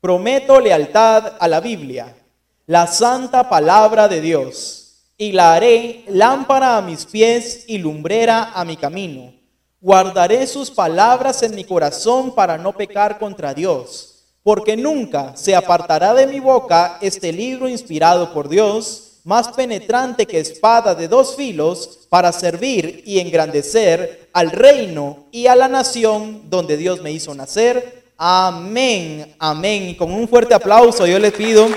Prometo lealtad a la Biblia, la santa palabra de Dios, y la haré lámpara a mis pies y lumbrera a mi camino. Guardaré sus palabras en mi corazón para no pecar contra Dios, porque nunca se apartará de mi boca este libro inspirado por Dios, más penetrante que espada de dos filos, para servir y engrandecer al reino y a la nación donde Dios me hizo nacer Amén, amén. Y con un fuerte aplauso yo les pido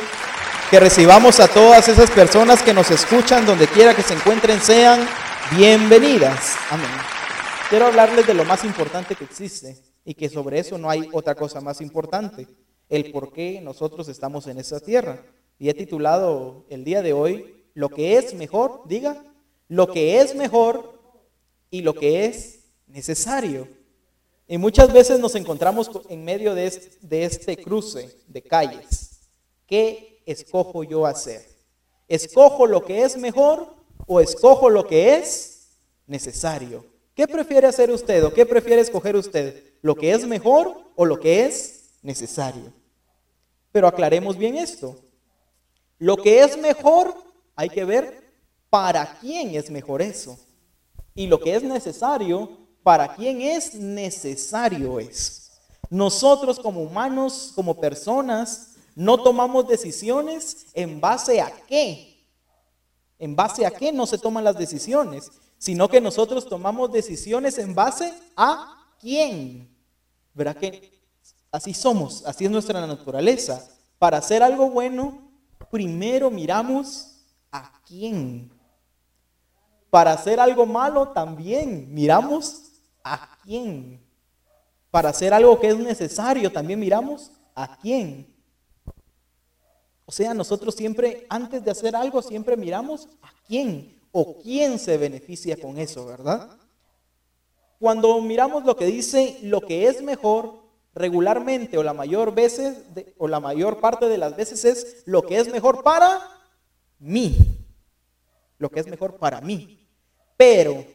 que recibamos a todas esas personas que nos escuchan donde quiera que se encuentren, sean bienvenidas. Amén. Quiero hablarles de lo más importante que existe y que sobre eso no hay otra cosa más importante, el por qué nosotros estamos en esta tierra. Y he titulado el día de hoy, lo que es mejor, diga, lo que es mejor y lo que es necesario. Y muchas veces nos encontramos en medio de este, cruce de calles. ¿Qué escojo yo hacer? ¿Escojo lo que es mejor o escojo lo que es necesario? ¿Qué prefiere hacer usted o qué prefiere escoger usted? ¿Lo que es mejor o lo que es necesario? Pero aclaremos bien esto. Lo que es mejor, hay que ver para quién es mejor eso. Y lo que es necesario, para quién es necesario es. Nosotros como humanos, como personas, no tomamos decisiones en base a qué. En base a qué no se toman las decisiones, sino que nosotros tomamos decisiones en base a quién. ¿Verdad que así somos? Así es nuestra naturaleza. Para hacer algo bueno, primero miramos a quién. Para hacer algo malo también miramos ¿A quién? Para hacer algo que es necesario, también miramos a quién. O sea, nosotros siempre, antes de hacer algo, siempre miramos a quién o quién se beneficia con eso, ¿verdad? Cuando miramos lo que dice lo que es mejor, regularmente o la mayor veces o la mayor parte de las veces es lo que es mejor para mí. Lo que es mejor para mí. Pero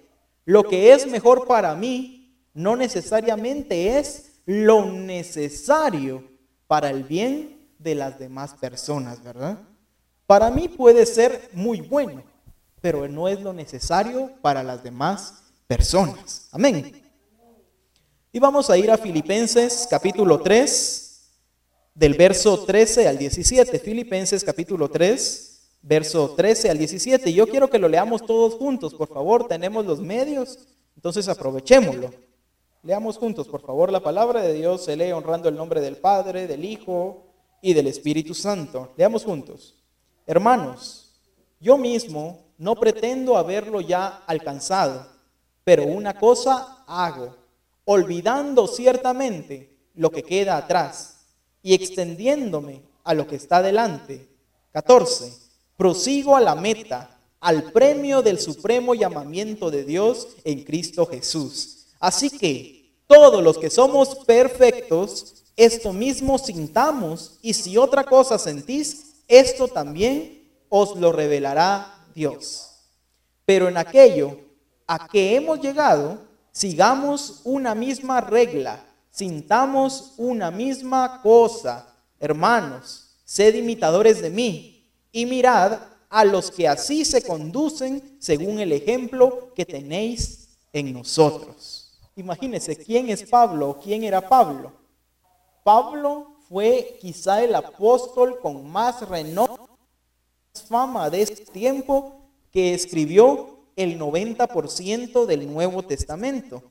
lo que es mejor para mí no necesariamente es lo necesario para el bien de las demás personas, ¿verdad? Para mí puede ser muy bueno, pero no es lo necesario para las demás personas. Amén. Y vamos a ir a Filipenses capítulo 3, del verso 13 al 17. Filipenses capítulo 3, verso 13 al 17. Yo quiero que lo leamos todos juntos, por favor. Tenemos los medios, entonces aprovechémoslo. Leamos juntos, por favor, la palabra de Dios. Se lee honrando el nombre del Padre, del Hijo y del Espíritu Santo. Leamos juntos. Hermanos, yo mismo no pretendo haberlo ya alcanzado, pero una cosa hago, olvidando ciertamente lo que queda atrás y extendiéndome a lo que está delante. 14 prosigo a la meta, al premio del supremo llamamiento de Dios en Cristo Jesús. Así que todos los que somos perfectos, esto mismo sintamos, y si otra cosa sentís, esto también os lo revelará Dios. Pero en aquello a que hemos llegado, sigamos una misma regla, sintamos una misma cosa. Hermanos, sed imitadores de mí y mirad a los que así se conducen según el ejemplo que tenéis en nosotros. Imagínense, ¿quién es Pablo? ¿Quién era Pablo? Pablo fue quizá el apóstol con más renombre, fama de este tiempo que escribió el 90% del Nuevo Testamento.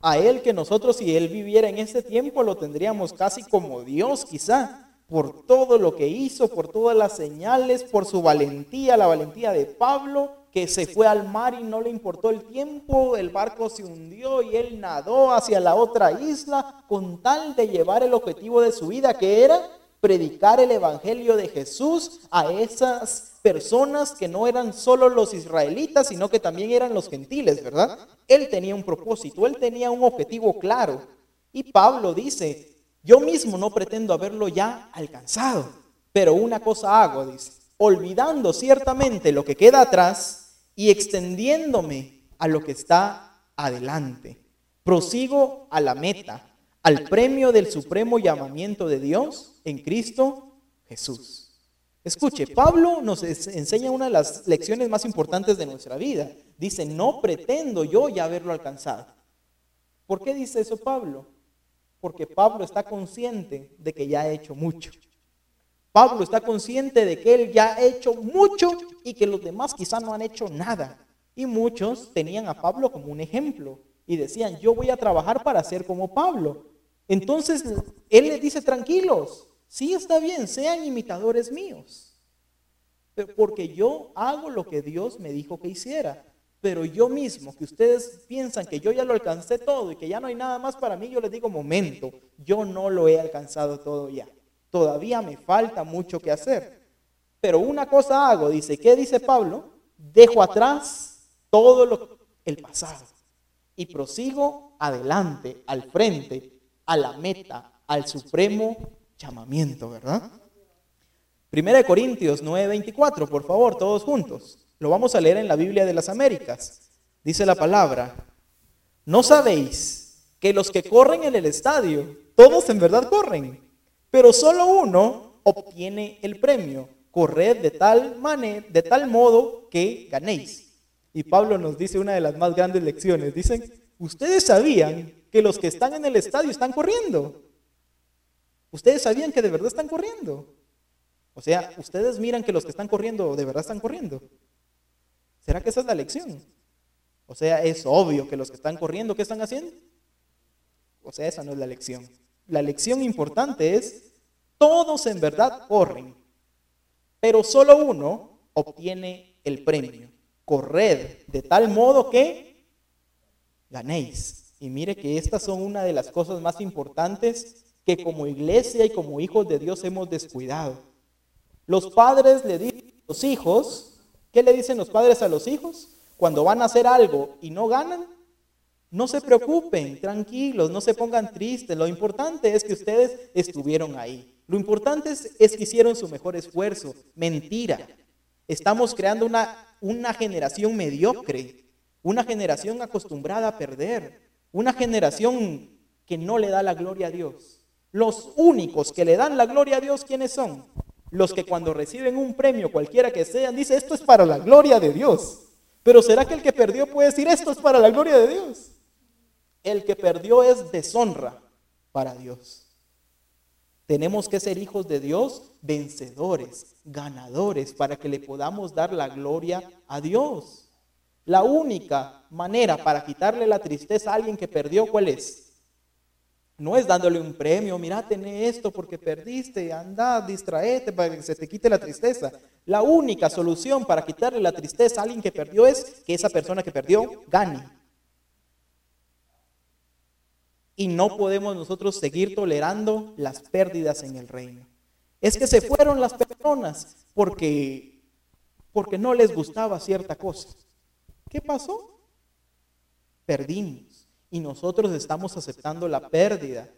A él que nosotros si él viviera en ese tiempo lo tendríamos casi como Dios quizá por todo lo que hizo, por todas las señales, por su valentía, la valentía de Pablo, que se fue al mar y no le importó el tiempo, el barco se hundió y él nadó hacia la otra isla con tal de llevar el objetivo de su vida, que era predicar el Evangelio de Jesús a esas personas que no eran solo los israelitas, sino que también eran los gentiles, ¿verdad? Él tenía un propósito, él tenía un objetivo claro. Y Pablo dice, yo mismo no pretendo haberlo ya alcanzado, pero una cosa hago, dice, olvidando ciertamente lo que queda atrás y extendiéndome a lo que está adelante. Prosigo a la meta, al premio del supremo llamamiento de Dios en Cristo Jesús. Escuche, Pablo nos enseña una de las lecciones más importantes de nuestra vida. Dice, no pretendo yo ya haberlo alcanzado. ¿Por qué dice eso Pablo? Porque Pablo está consciente de que ya ha hecho mucho. Pablo está consciente de que él ya ha hecho mucho y que los demás quizá no han hecho nada. Y muchos tenían a Pablo como un ejemplo y decían, yo voy a trabajar para ser como Pablo. Entonces él les dice, tranquilos, sí está bien, sean imitadores míos. Porque yo hago lo que Dios me dijo que hiciera. Pero yo mismo, que ustedes piensan que yo ya lo alcancé todo y que ya no hay nada más para mí, yo les digo, momento, yo no lo he alcanzado todo ya. Todavía me falta mucho que hacer. Pero una cosa hago, dice, ¿qué dice Pablo? Dejo atrás todo lo, el pasado y prosigo adelante, al frente, a la meta, al supremo llamamiento, ¿verdad? Primera de Corintios 9:24, por favor, todos juntos. Lo vamos a leer en la Biblia de las Américas. Dice la palabra, ¿no sabéis que los que corren en el estadio, todos en verdad corren, pero solo uno obtiene el premio? Corred de tal manera, de tal modo que ganéis. Y Pablo nos dice una de las más grandes lecciones. Dicen, ustedes sabían que los que están en el estadio están corriendo. Ustedes sabían que de verdad están corriendo. O sea, ustedes miran que los que están corriendo de verdad están corriendo. ¿Será que esa es la lección? O sea, es obvio que los que están corriendo, ¿qué están haciendo? O sea, esa no es la lección. La lección importante es, todos en verdad corren, pero solo uno obtiene el premio. Corred de tal modo que ganéis. Y mire que estas son una de las cosas más importantes que como iglesia y como hijos de Dios hemos descuidado. Los padres le dicen a los hijos, ¿Qué le dicen los padres a los hijos? Cuando van a hacer algo y no ganan, no se preocupen, tranquilos, no se pongan tristes. Lo importante es que ustedes estuvieron ahí. Lo importante es, que hicieron su mejor esfuerzo. Mentira. Estamos creando una, una generación mediocre, una generación acostumbrada a perder, una generación que no le da la gloria a Dios. Los únicos que le dan la gloria a Dios, ¿quiénes son? Los que cuando reciben un premio, cualquiera que sean, dice, esto es para la gloria de Dios. Pero ¿será que el que perdió puede decir, esto es para la gloria de Dios? El que perdió es deshonra para Dios. Tenemos que ser hijos de Dios, vencedores, ganadores, para que le podamos dar la gloria a Dios. La única manera para quitarle la tristeza a alguien que perdió, ¿cuál es? No es dándole un premio, mira, tené esto porque perdiste, anda, distraete para que se te quite la tristeza. La única solución para quitarle la tristeza a alguien que perdió es que esa persona que perdió gane. Y no podemos nosotros seguir tolerando las pérdidas en el reino. Es que se fueron las personas porque, porque no les gustaba cierta cosa. ¿Qué pasó? Perdimos y nosotros estamos aceptando la pérdida.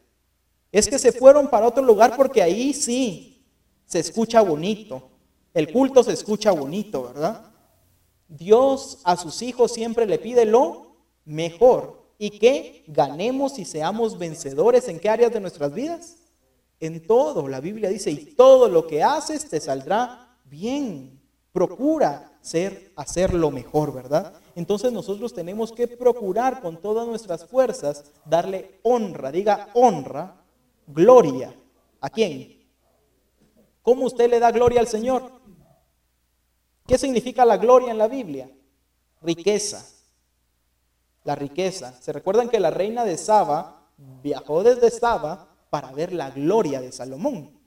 Es que se fueron para otro lugar porque ahí sí se escucha bonito. El culto se escucha bonito, ¿verdad? Dios a sus hijos siempre le pide lo mejor y que ganemos y seamos vencedores en qué áreas de nuestras vidas. En todo, la Biblia dice, y todo lo que haces te saldrá bien. Procura ser, hacer lo mejor, ¿verdad? Entonces nosotros tenemos que procurar con todas nuestras fuerzas darle honra, diga honra, gloria. ¿A quién? ¿Cómo usted le da gloria al Señor? ¿Qué significa la gloria en la Biblia? Riqueza. La riqueza. ¿Se recuerdan que la reina de Saba viajó desde Saba para ver la gloria de Salomón?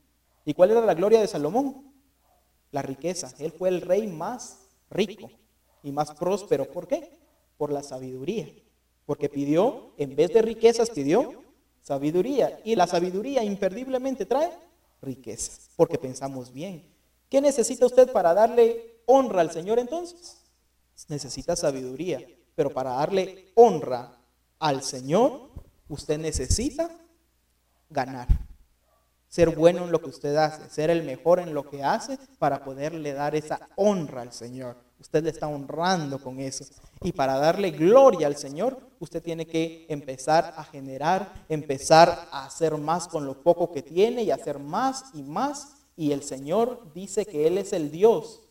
¿Y cuál era la gloria de Salomón? La riqueza. Él fue el rey más rico y más próspero. ¿Por qué? Por la sabiduría. Porque pidió, en vez de riquezas, pidió sabiduría. Y la sabiduría imperdiblemente trae riquezas, porque pensamos bien. ¿Qué necesita usted para darle honra al Señor entonces? Necesita sabiduría. Pero para darle honra al Señor, usted necesita ganar. ser bueno en lo que usted hace, ser el mejor en lo que hace para poderle dar esa honra al Señor. Usted le está honrando con eso. Y para darle gloria al Señor, usted tiene que empezar a generar, empezar a hacer más con lo poco que tiene y hacer más y más. Y el Señor dice que Él es el Dios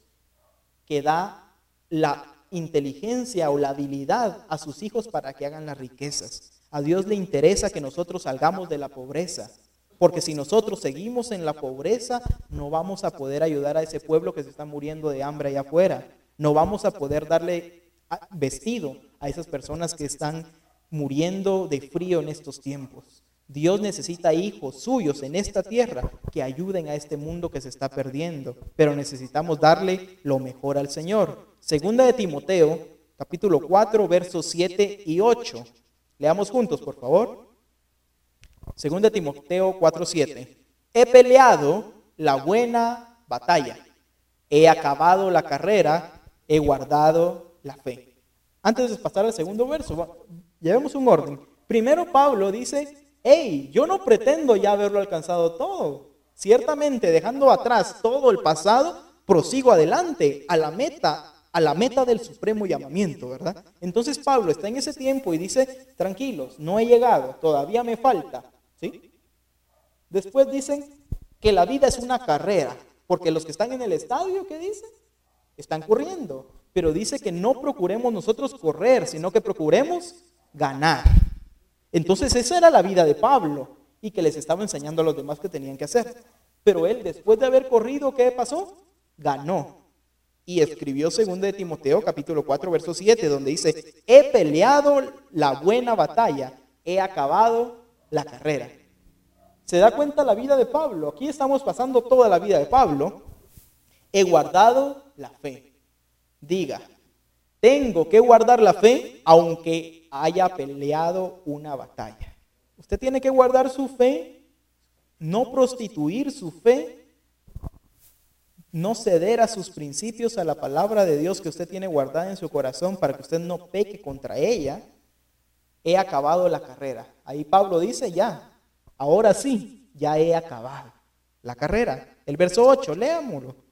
que da la inteligencia o la habilidad a sus hijos para que hagan las riquezas. A Dios le interesa que nosotros salgamos de la pobreza. Porque si nosotros seguimos en la pobreza, no vamos a poder ayudar a ese pueblo que se está muriendo de hambre allá afuera. No vamos a poder darle vestido a esas personas que están muriendo de frío en estos tiempos. Dios necesita hijos suyos en esta tierra que ayuden a este mundo que se está perdiendo, pero necesitamos darle lo mejor al Señor. Segunda de Timoteo, capítulo 4, versos 7 y 8. Leamos juntos, por favor. Segunda de Timoteo 4, 7. He peleado la buena batalla, he acabado la carrera, he guardado la fe. Antes de pasar al segundo verso, llevemos un orden. Primero Pablo dice, hey, yo no pretendo ya haberlo alcanzado todo. Ciertamente, dejando atrás todo el pasado, prosigo adelante a la meta, a la meta del supremo llamamiento, ¿verdad? Entonces Pablo está en ese tiempo y dice, tranquilos, no he llegado, todavía me falta, ¿sí? Después dicen que la vida es una carrera, porque los que están en el estadio, ¿qué dicen? Están corriendo, pero dice que no procuremos nosotros correr, sino que procuremos ganar. Entonces esa era la vida de Pablo y que les estaba enseñando a los demás que tenían que hacer. Pero él después de haber corrido, ¿qué pasó? Ganó. Y escribió 2 de Timoteo capítulo 4 verso 7 donde dice, he peleado la buena batalla, he acabado la carrera. ¿Se da cuenta la vida de Pablo? Aquí estamos pasando toda la vida de Pablo. He guardado la fe. Diga, tengo que guardar la fe aunque haya peleado una batalla. Usted tiene que guardar su fe, no prostituir su fe, no ceder a sus principios, a la palabra de Dios que usted tiene guardada en su corazón para que usted no peque contra ella. He acabado la carrera. Ahí Pablo dice ya, ahora sí, ya he acabado la carrera. El verso 8, leámoslo.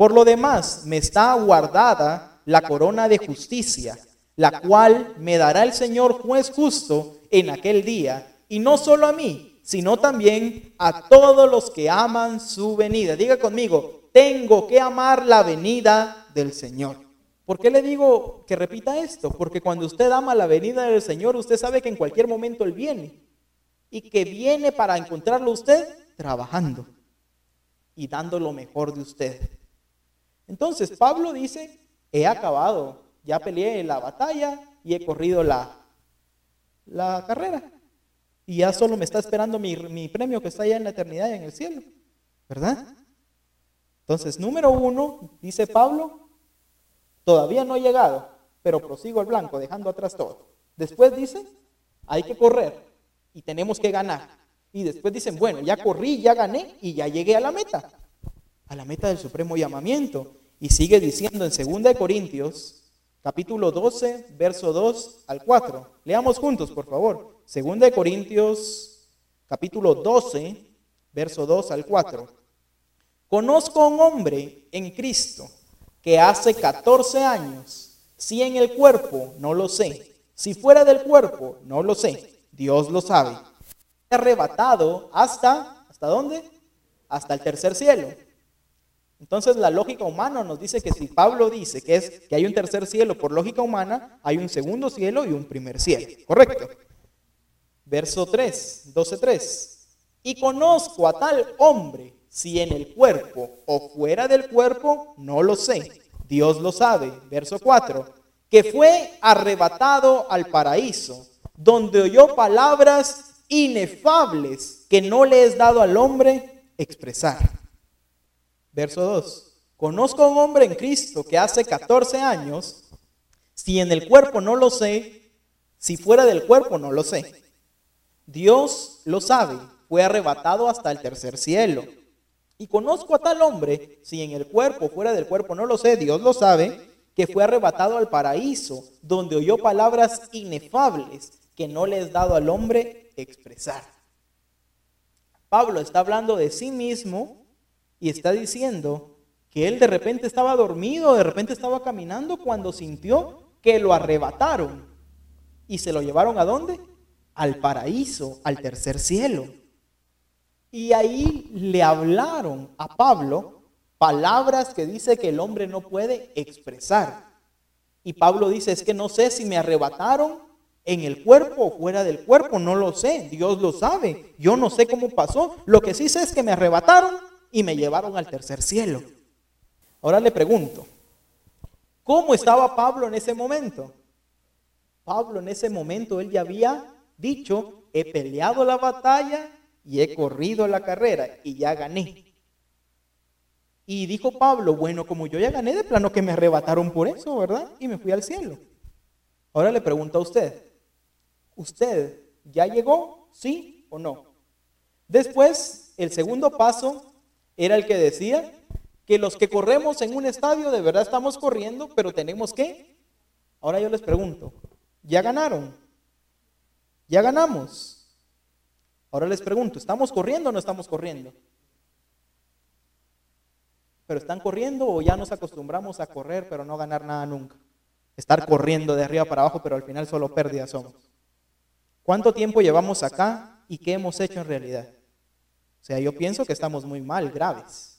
Por lo demás, me está guardada la corona de justicia la cual me dará el Señor juez justo en aquel día, y no solo a mí, sino también a todos los que aman su venida. Diga conmigo, tengo que amar la venida del Señor. ¿Por qué le digo que repita esto? Porque cuando usted ama la venida del Señor, usted sabe que en cualquier momento Él viene. Y que viene para encontrarlo usted trabajando y dando lo mejor de usted. Entonces Pablo dice, he acabado ya peleé la batalla y he corrido la, la carrera. Y ya solo me está esperando mi, mi premio que está allá en la eternidad y en el cielo. ¿Verdad? Entonces, número uno, dice Pablo, todavía no he llegado, pero prosigo al blanco, dejando atrás todo. Después dice, hay que correr y tenemos que ganar. Y después dicen, bueno, ya corrí, ya gané y ya llegué a la meta, a la meta del supremo llamamiento. Y sigue diciendo en 2 Corintios capítulo 12, verso 2 al 4. Leamos juntos, por favor. Segunda de Corintios, capítulo 12, verso 2 al 4. Conozco a un hombre en Cristo que hace 14 años, si en el cuerpo, no lo sé, si fuera del cuerpo, no lo sé, Dios lo sabe. Arrebatado hasta, ¿hasta dónde? Hasta el tercer cielo entonces la lógica humana nos dice que si Pablo dice que, es, que hay un tercer cielo por lógica humana, hay un segundo cielo y un primer cielo. ¿Correcto? Verso 3, 12.3. Y conozco a tal hombre, si en el cuerpo o fuera del cuerpo, no lo sé. Dios lo sabe. Verso 4. Que fue arrebatado al paraíso, donde oyó palabras inefables que no le es dado al hombre expresar. Verso 2. Conozco a un hombre en Cristo que hace 14 años, si en el cuerpo no lo sé, si fuera del cuerpo no lo sé. Dios lo sabe, fue arrebatado hasta el tercer cielo. Y conozco a tal hombre, si en el cuerpo, fuera del cuerpo no lo sé, Dios lo sabe, que fue arrebatado al paraíso, donde oyó palabras inefables que no le es dado al hombre expresar. Pablo está hablando de sí mismo y está diciendo que él de repente estaba dormido, de repente estaba caminando cuando sintió que lo arrebataron. ¿Y se lo llevaron a dónde? Al paraíso, al tercer cielo. Y ahí le hablaron a Pablo palabras que dice que el hombre no puede expresar. Y Pablo dice, es que no sé si me arrebataron en el cuerpo o fuera del cuerpo, no lo sé, Dios lo sabe, yo no sé cómo pasó, lo que sí sé es que me arrebataron y me llevaron al tercer cielo. Ahora le pregunto, ¿cómo estaba Pablo en ese momento? Pablo en ese momento, él ya había dicho, he peleado la batalla y he corrido la carrera y ya gané. Y dijo Pablo, bueno, como yo ya gané de plano que me arrebataron por eso, ¿verdad? Y me fui al cielo. Ahora le pregunto a usted, ¿usted ya llegó? ¿Sí o no? Después, el segundo paso era el que decía que los que corremos en un estadio de verdad estamos corriendo, pero tenemos que. Ahora yo les pregunto, ¿ya ganaron? ¿Ya ganamos? Ahora les pregunto, ¿estamos corriendo o no estamos corriendo? pero están corriendo o ya nos acostumbramos a correr pero no ganar nada nunca. Estar corriendo de arriba para abajo pero al final solo pérdidas somos. ¿Cuánto tiempo llevamos acá y qué hemos hecho en realidad? O sea, yo pienso que estamos muy mal, graves.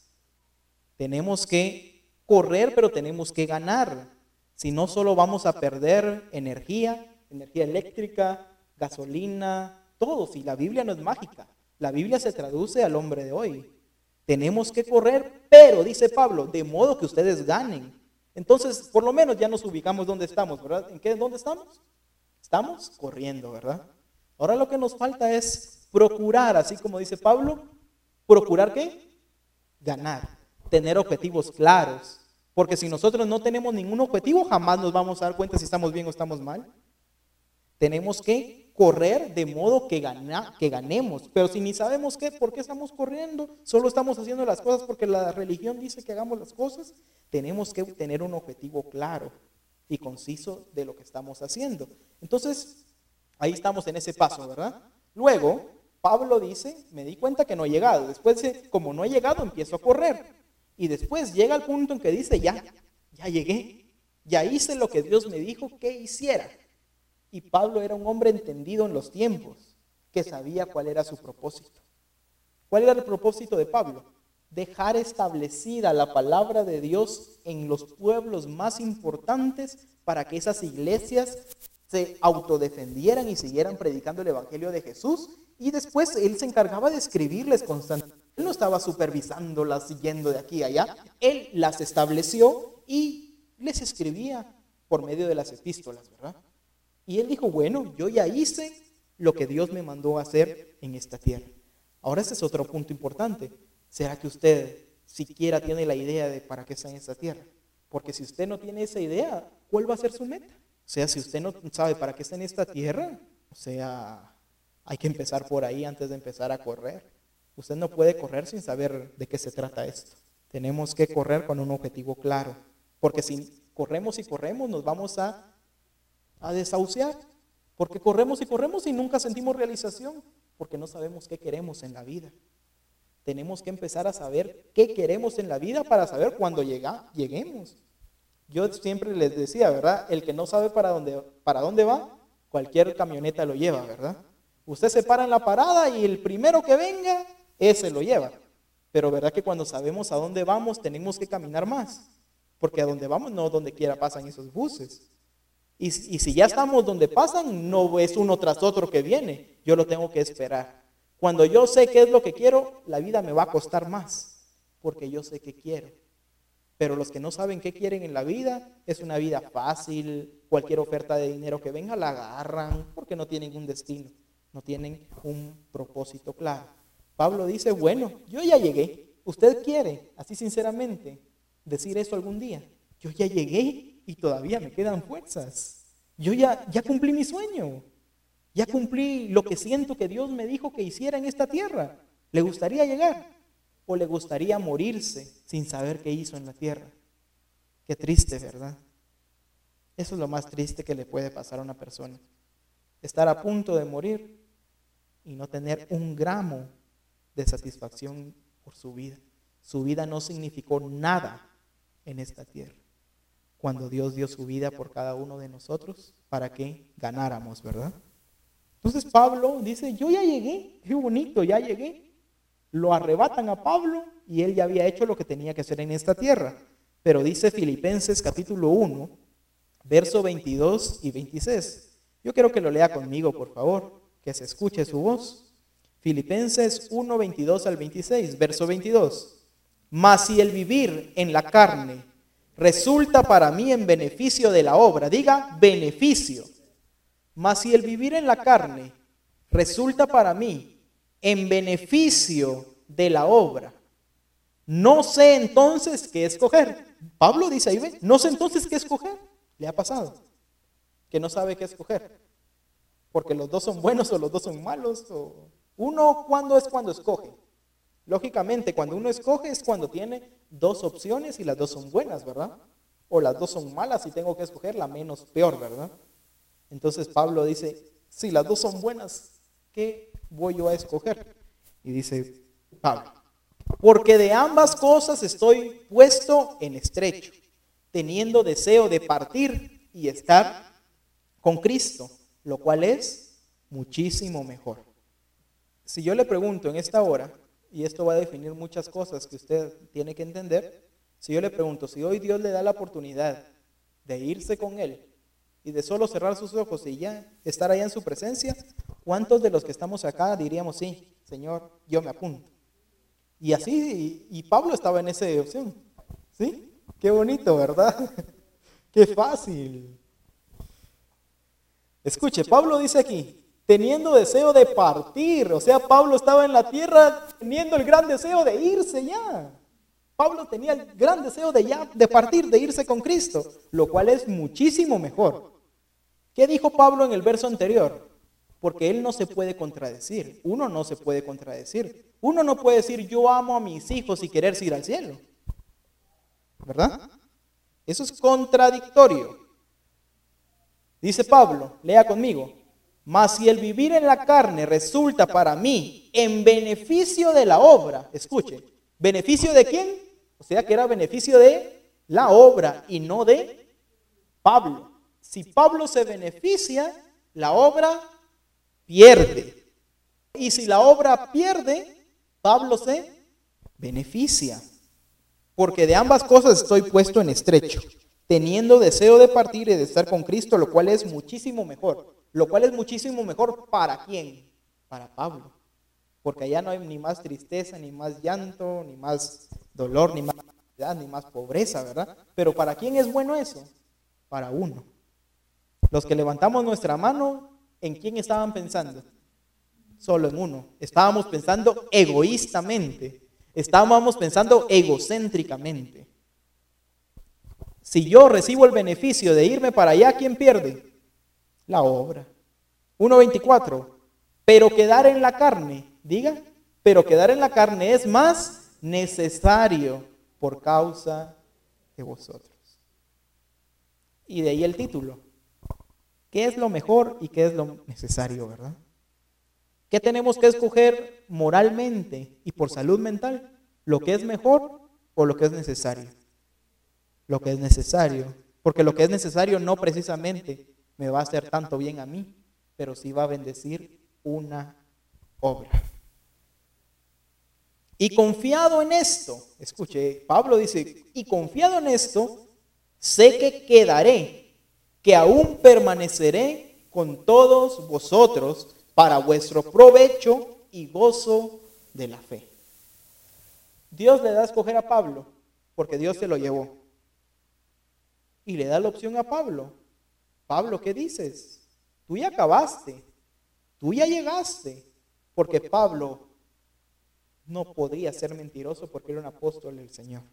Tenemos que correr pero tenemos que ganar. Si no, solo vamos a perder energía, energía eléctrica, gasolina, todo. Si la Biblia no es mágica, la Biblia se traduce al hombre de hoy. Tenemos que correr, pero, dice Pablo, de modo que ustedes ganen. Entonces, por lo menos ya nos ubicamos donde estamos, ¿verdad? ¿En qué? ¿Dónde estamos? Estamos corriendo, ¿verdad? Ahora lo que nos falta es procurar, así como dice Pablo, procurar qué? Ganar, tener objetivos claros. Porque si nosotros no tenemos ningún objetivo, jamás nos vamos a dar cuenta si estamos bien o estamos mal. Tenemos que correr de modo que, que ganemos. Pero si ni sabemos qué, por qué estamos corriendo, solo estamos haciendo las cosas porque la religión dice que hagamos las cosas, tenemos que tener un objetivo claro y conciso de lo que estamos haciendo. Entonces, ahí estamos en ese paso, ¿verdad? Luego, Pablo dice, me di cuenta que no he llegado. Después como no he llegado, empiezo a correr. Y después llega el punto en que dice, ya, ya llegué, ya hice lo que Dios me dijo que hiciera. Y Pablo era un hombre entendido en los tiempos, que sabía cuál era su propósito. ¿Cuál era el propósito de Pablo? Dejar establecida la palabra de Dios en los pueblos más importantes para que esas iglesias se autodefendieran y siguieran predicando el Evangelio de Jesús. Y después él se encargaba de escribirles constantemente. Él no estaba supervisándolas, siguiendo de aquí a allá. Él las estableció y les escribía por medio de las epístolas, ¿verdad? Y él dijo, bueno, yo ya hice lo que Dios me mandó a hacer en esta tierra. Ahora ese es otro punto importante. ¿Será que usted siquiera tiene la idea de para qué está en esta tierra? Porque si usted no tiene esa idea, ¿cuál va a ser su meta? Sea, si usted no sabe para qué está en esta tierra, o sea, hay que empezar por ahí antes de empezar a correr. Usted no puede correr sin saber de qué se trata esto. Tenemos que correr con un objetivo claro. Porque si corremos y corremos, nos vamos a a desahuciar, porque corremos y corremos y nunca sentimos realización, porque no sabemos qué queremos en la vida. Tenemos que empezar a saber qué queremos en la vida para saber cuándo llega, lleguemos. Yo siempre les decía, ¿verdad? El que no sabe para dónde, para dónde va, cualquier camioneta lo lleva, ¿verdad? Usted se para en la parada y el primero que venga, ese lo lleva. Pero ¿verdad que cuando sabemos a dónde vamos tenemos que caminar más? Porque a dónde vamos no donde quiera pasan esos buses. Y, si ya estamos donde pasan, no es uno tras otro que viene. Yo lo tengo que esperar. Cuando yo sé qué es lo que quiero, la vida me va a costar más, porque yo sé qué quiero. Pero los que no saben qué quieren en la vida, es una vida fácil, cualquier oferta de dinero que venga la agarran, porque no tienen un destino, no tienen un propósito claro. Pablo dice, bueno, yo ya llegué. ¿Usted quiere, así sinceramente, decir eso algún día? Yo ya llegué y todavía me quedan fuerzas. Yo ya, ya cumplí mi sueño. Ya cumplí lo que siento que Dios me dijo que hiciera en esta tierra. ¿Le gustaría llegar? ¿O le gustaría morirse sin saber qué hizo en la tierra? Qué triste, ¿verdad? Eso es lo más triste que le puede pasar a una persona. Estar a punto de morir y no tener un gramo de satisfacción por su vida. Su vida no significó nada en esta tierra. Cuando Dios dio su vida por cada uno de nosotros para que ganáramos, ¿verdad? Entonces Pablo dice, yo ya llegué, qué bonito, ya llegué. Lo arrebatan a Pablo y él ya había hecho lo que tenía que hacer en esta tierra. Pero dice Filipenses capítulo 1, verso 22 y 26. Yo quiero que lo lea conmigo, por favor, que se escuche su voz. Filipenses 1, 22 al 26, verso 22. Mas si el vivir en la carne resulta para mí en beneficio de la obra, diga beneficio. Mas si el vivir en la carne resulta para mí en beneficio de la obra, no sé entonces qué escoger. Pablo dice ahí, no sé entonces qué escoger. Le ha pasado que no sabe qué escoger. Porque los dos son buenos o los dos son malos. O... Uno, ¿cuándo es cuando escoge? Lógicamente, cuando uno escoge es cuando tiene dos opciones y las dos son buenas, ¿verdad? O las dos son malas y tengo que escoger la menos peor, ¿verdad? Entonces Pablo dice, si las dos son buenas, ¿qué voy yo a escoger? Y dice Pablo, porque de ambas cosas estoy puesto en estrecho, teniendo deseo de partir y estar con Cristo, lo cual es muchísimo mejor. Si yo le pregunto en esta hora, y esto va a definir muchas cosas que usted tiene que entender. Si yo le pregunto, si hoy Dios le da la oportunidad de irse con Él y de solo cerrar sus ojos y ya estar allá en su presencia, ¿cuántos de los que estamos acá diríamos, sí, Señor, yo me apunto? Y así, y, Pablo estaba en esa opción. ¿Sí? Qué bonito, ¿verdad? Qué fácil. Escuche, Pablo dice aquí, teniendo deseo de partir. O sea, Pablo estaba en la tierra teniendo el gran deseo de irse ya. Pablo tenía el gran deseo de ya de partir, de irse con Cristo, lo cual es muchísimo mejor. ¿Qué dijo Pablo en el verso anterior? Porque él no se puede contradecir. Uno no se puede contradecir. Uno no puede decir yo amo a mis hijos y querer ir al cielo. ¿Verdad? Eso es contradictorio. Dice Pablo, lea conmigo, mas si el vivir en la carne resulta para mí en beneficio de la obra, escuche, ¿beneficio de quién? O sea que era beneficio de la obra y no de Pablo. Si Pablo se beneficia, la obra pierde. Y si la obra pierde, Pablo se beneficia. Porque de ambas cosas estoy puesto en estrecho, teniendo deseo de partir y de estar con Cristo, lo cual es muchísimo mejor lo cual es muchísimo mejor para quién? Para Pablo. Porque allá no hay ni más tristeza, ni más llanto, ni más dolor, ni más ni más pobreza, ¿verdad? Pero ¿para quién es bueno eso? Para uno. Los que levantamos nuestra mano, ¿en quién estaban pensando? Solo en uno. Estábamos pensando egoístamente. Estábamos pensando egocéntricamente. Si yo recibo el beneficio de irme para allá, ¿quién pierde? la obra. 1.24. Pero quedar en la carne, diga, pero quedar en la carne es más necesario por causa de vosotros. Y de ahí el título. ¿Qué es lo mejor y qué es lo necesario, verdad? ¿Qué tenemos que escoger moralmente y por salud mental? ¿Lo que es mejor o lo que es necesario? Lo que es necesario. Porque lo que es necesario no precisamente me va a hacer tanto bien a mí, pero sí va a bendecir una obra. Y confiado en esto, escuche, Pablo dice, y confiado en esto, sé que quedaré, que aún permaneceré con todos vosotros para vuestro provecho y gozo de la fe. Dios le da a escoger a Pablo porque Dios se lo llevó. Y le da la opción a Pablo Pablo, ¿qué dices? Tú ya acabaste, tú ya llegaste, porque Pablo no podía ser mentiroso porque era un apóstol del Señor.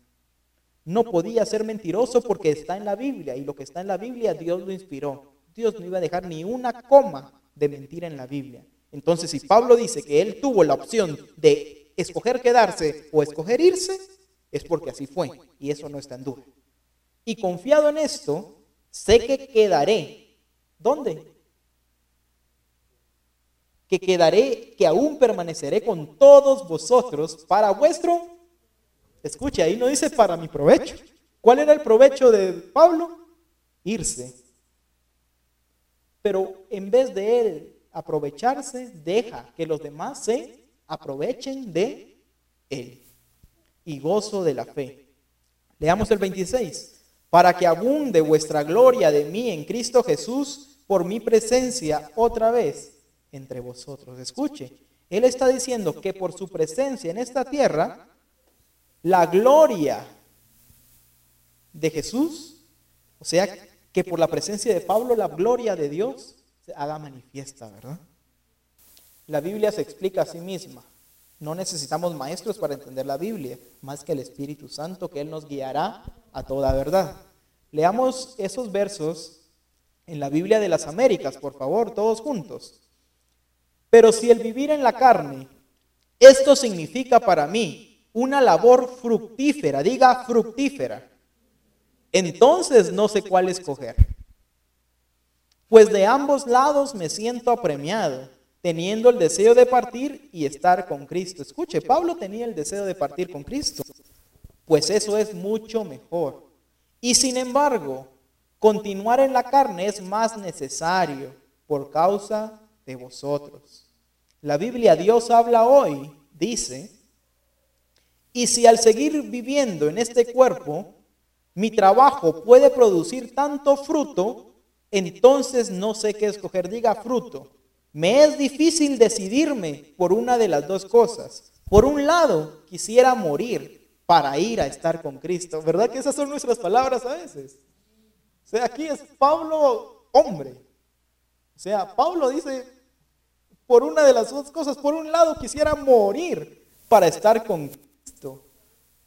No podía ser mentiroso porque está en la Biblia y lo que está en la Biblia Dios lo inspiró. Dios no iba a dejar ni una coma de mentira en la Biblia. Entonces, si Pablo dice que él tuvo la opción de escoger quedarse o escoger irse, es porque así fue y eso no está en duda. Y confiado en esto, sé que quedaré. ¿Dónde? que quedaré, que aún permaneceré con todos vosotros para vuestro, escuche, ahí no dice para mi provecho. ¿Cuál era el provecho de Pablo? Irse. Pero en vez de él aprovecharse, deja que los demás se aprovechen de él. Y gozo de la fe. Leamos el 26. Para que abunde vuestra gloria de mí en Cristo Jesús por mi presencia otra vez entre vosotros. Escuche, Él está diciendo que por su presencia en esta tierra, la gloria de Jesús, o sea, que por la presencia de Pablo, la gloria de Dios se haga manifiesta, ¿verdad? La Biblia se explica a sí misma. No necesitamos maestros para entender la Biblia, más que el Espíritu Santo, que Él nos guiará a toda verdad. Leamos esos versos en la Biblia de las Américas, por favor, todos juntos. Pero si el vivir en la carne, esto significa para mí una labor fructífera, diga fructífera, entonces no sé cuál escoger. Pues de ambos lados me siento apremiado, teniendo el deseo de partir y estar con Cristo. Escuche, Pablo tenía el deseo de partir con Cristo, pues eso es mucho mejor. Y sin embargo, continuar en la carne es más necesario por causa de vosotros. La Biblia, Dios habla hoy, dice, y si al seguir viviendo en este cuerpo, mi trabajo puede producir tanto fruto, entonces no sé qué escoger. Diga fruto. Me es difícil decidirme por una de las dos cosas. Por un lado, quisiera morir para ir a estar con Cristo. ¿Verdad que esas son nuestras palabras a veces? O sea, aquí es Pablo hombre. O sea, Pablo dice, por una de las dos cosas. Por un lado, quisiera morir para estar con Cristo,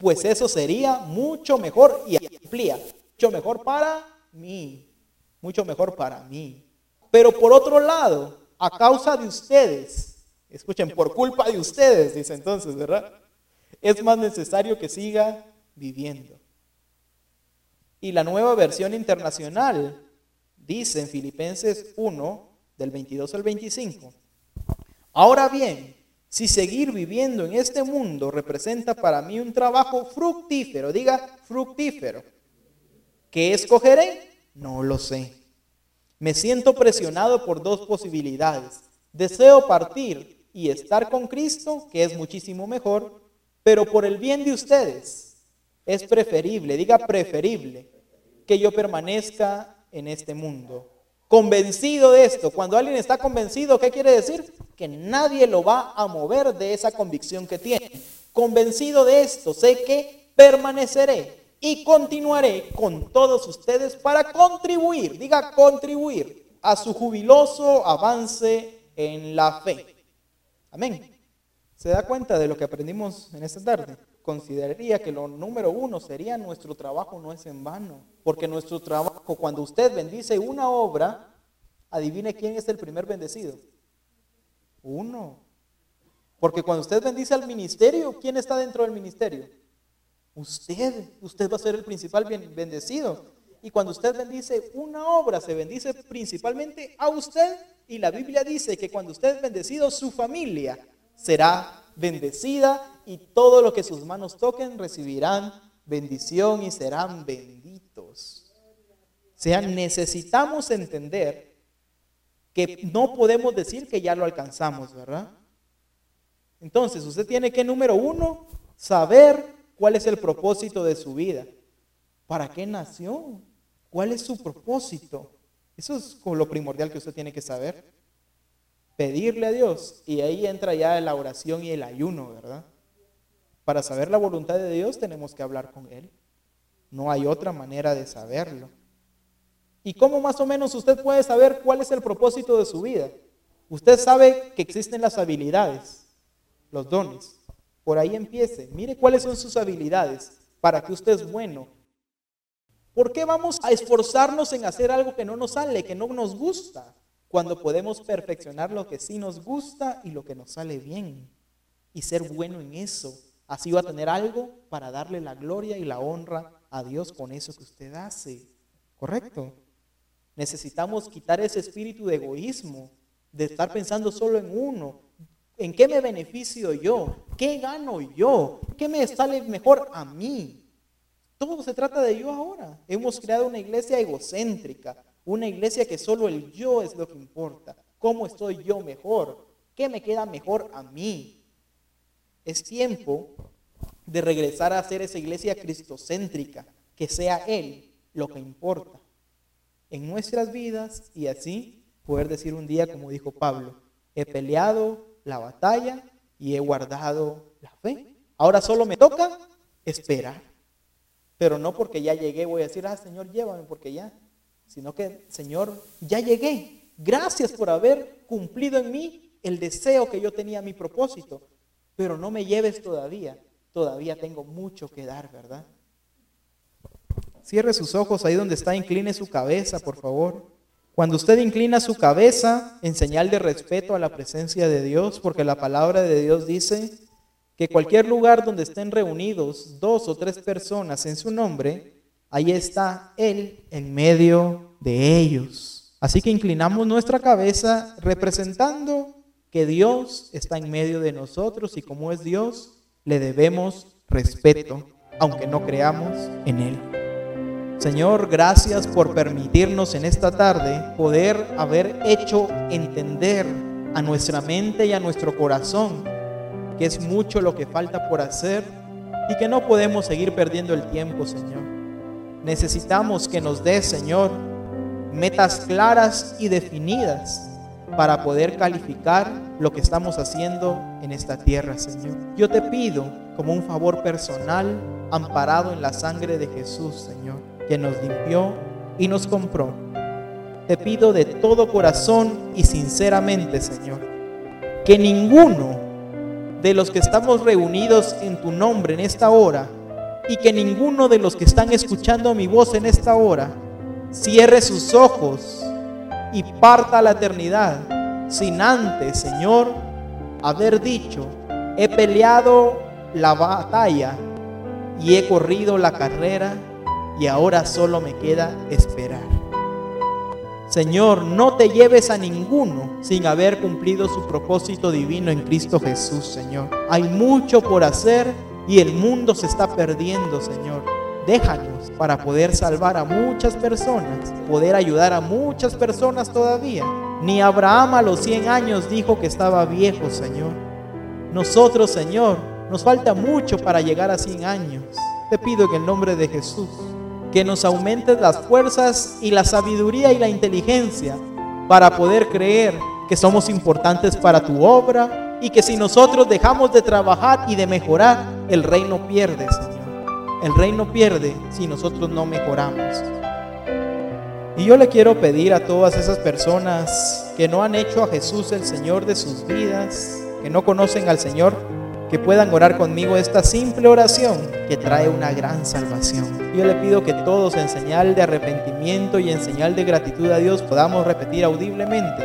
pues eso sería mucho mejor y amplía, mucho mejor para mí, mucho mejor para mí. Pero por otro lado, a causa de ustedes, escuchen, por culpa de ustedes, dice entonces, ¿verdad? Es más necesario que siga viviendo. Y la nueva versión internacional dice en Filipenses 1, del 22 al 25, Ahora bien, si seguir viviendo en este mundo representa para mí un trabajo fructífero, diga fructífero, ¿qué escogeré? No lo sé. Me siento presionado por dos posibilidades. Deseo partir y estar con Cristo, que es muchísimo mejor, pero por el bien de ustedes es preferible, diga preferible, que yo permanezca en este mundo convencido de esto. Cuando alguien está convencido, ¿qué quiere decir? Que nadie lo va a mover de esa convicción que tiene. Convencido de esto, sé que permaneceré y continuaré con todos ustedes para contribuir, diga contribuir a su jubiloso avance en la fe. Amén. ¿Se da cuenta de lo que aprendimos en esta tarde? consideraría que lo número uno sería nuestro trabajo no es en vano, porque nuestro trabajo, cuando usted bendice una obra, adivine quién es el primer bendecido. Uno. Porque cuando usted bendice al ministerio, ¿quién está dentro del ministerio? Usted. Usted va a ser el principal bendecido. Y cuando usted bendice una obra, se bendice principalmente a usted. Y la Biblia dice que cuando usted es bendecido, su familia será bendecida y todo lo que sus manos toquen recibirán bendición y serán benditos. O sea, necesitamos entender que no podemos decir que ya lo alcanzamos, ¿verdad? Entonces, usted tiene que, número uno, saber cuál es el propósito de su vida. ¿Para qué nació? ¿Cuál es su propósito? Eso es lo primordial que usted tiene que saber pedirle a Dios. Y ahí entra ya la oración y el ayuno, ¿verdad? Para saber la voluntad de Dios tenemos que hablar con Él. No hay otra manera de saberlo. ¿Y cómo más o menos usted puede saber cuál es el propósito de su vida? Usted sabe que existen las habilidades, los dones. Por ahí empiece. Mire cuáles son sus habilidades para que usted es bueno. ¿Por qué vamos a esforzarnos en hacer algo que no nos sale, que no nos gusta? cuando podemos perfeccionar lo que sí nos gusta y lo que nos sale bien y ser bueno en eso. Así va a tener algo para darle la gloria y la honra a Dios con eso que usted hace. ¿Correcto? Necesitamos quitar ese espíritu de egoísmo de estar pensando solo en uno. ¿En qué me beneficio yo? ¿Qué gano yo? ¿Qué me sale mejor a mí? Todo se trata de yo ahora. Hemos creado una iglesia egocéntrica, una iglesia que solo el yo es lo que importa. ¿Cómo estoy yo mejor? ¿Qué me queda mejor a mí? Es tiempo de regresar a ser esa iglesia cristocéntrica, que sea Él lo que importa en nuestras vidas y así poder decir un día, como dijo Pablo, he peleado la batalla y he guardado la fe. Ahora solo me toca esperar. Pero no porque ya llegué voy a decir, ah, Señor, llévame porque ya. Sino que, Señor, ya llegué. Gracias por haber cumplido en mí el deseo que yo tenía, mi propósito. Pero no me lleves todavía. Todavía tengo mucho que dar, ¿verdad? Cierre sus ojos ahí donde está, incline su cabeza, por favor. Cuando usted inclina su cabeza en señal de respeto a la presencia de Dios, porque la palabra de Dios dice que cualquier lugar donde estén reunidos dos o tres personas en su nombre, ahí está Él en medio de ellos. Así que inclinamos nuestra cabeza representando que Dios está en medio de nosotros y como es Dios, le debemos respeto, aunque no creamos en Él. Señor, gracias por permitirnos en esta tarde poder haber hecho entender a nuestra mente y a nuestro corazón que es mucho lo que falta por hacer y que no podemos seguir perdiendo el tiempo, Señor. Necesitamos que nos des, Señor, metas claras y definidas para poder calificar lo que estamos haciendo en esta tierra, Señor. Yo te pido como un favor personal, amparado en la sangre de Jesús, Señor que nos limpió y nos compró. Te pido de todo corazón y sinceramente, Señor, que ninguno de los que estamos reunidos en tu nombre en esta hora y que ninguno de los que están escuchando mi voz en esta hora cierre sus ojos y parta a la eternidad sin antes, Señor, haber dicho, he peleado la batalla y he corrido la carrera y ahora solo me queda esperar. Señor, no te lleves a ninguno sin haber cumplido su propósito divino en Cristo Jesús, Señor. Hay mucho por hacer y el mundo se está perdiendo, Señor. Déjanos para poder salvar a muchas personas, poder ayudar a muchas personas todavía. Ni Abraham a los 100 años dijo que estaba viejo, Señor. Nosotros, Señor, nos falta mucho para llegar a 100 años. Te pido en el nombre de Jesús que nos aumentes las fuerzas y la sabiduría y la inteligencia para poder creer que somos importantes para tu obra y que si nosotros dejamos de trabajar y de mejorar, el reino pierde, Señor. El reino pierde si nosotros no mejoramos. Y yo le quiero pedir a todas esas personas que no han hecho a Jesús el Señor de sus vidas, que no conocen al Señor, que puedan orar conmigo esta simple oración que trae una gran salvación. Yo le pido que todos en señal de arrepentimiento y en señal de gratitud a Dios podamos repetir audiblemente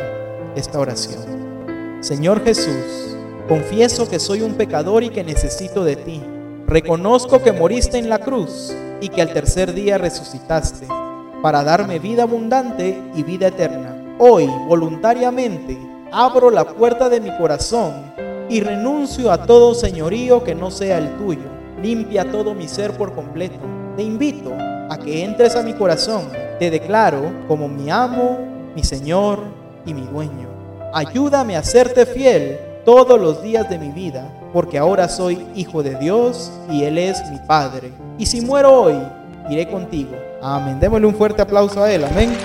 esta oración. Señor Jesús, confieso que soy un pecador y que necesito de ti. Reconozco que moriste en la cruz y que al tercer día resucitaste para darme vida abundante y vida eterna. Hoy, voluntariamente, abro la puerta de mi corazón y renuncio a todo señorío que no sea el tuyo. Limpia todo mi ser por completo. Te invito a que entres a mi corazón. Te declaro como mi amo, mi Señor y mi dueño. Ayúdame a serte fiel todos los días de mi vida, porque ahora soy hijo de Dios y Él es mi Padre. Y si muero hoy, iré contigo. Amén. Démosle un fuerte aplauso a Él. Amén.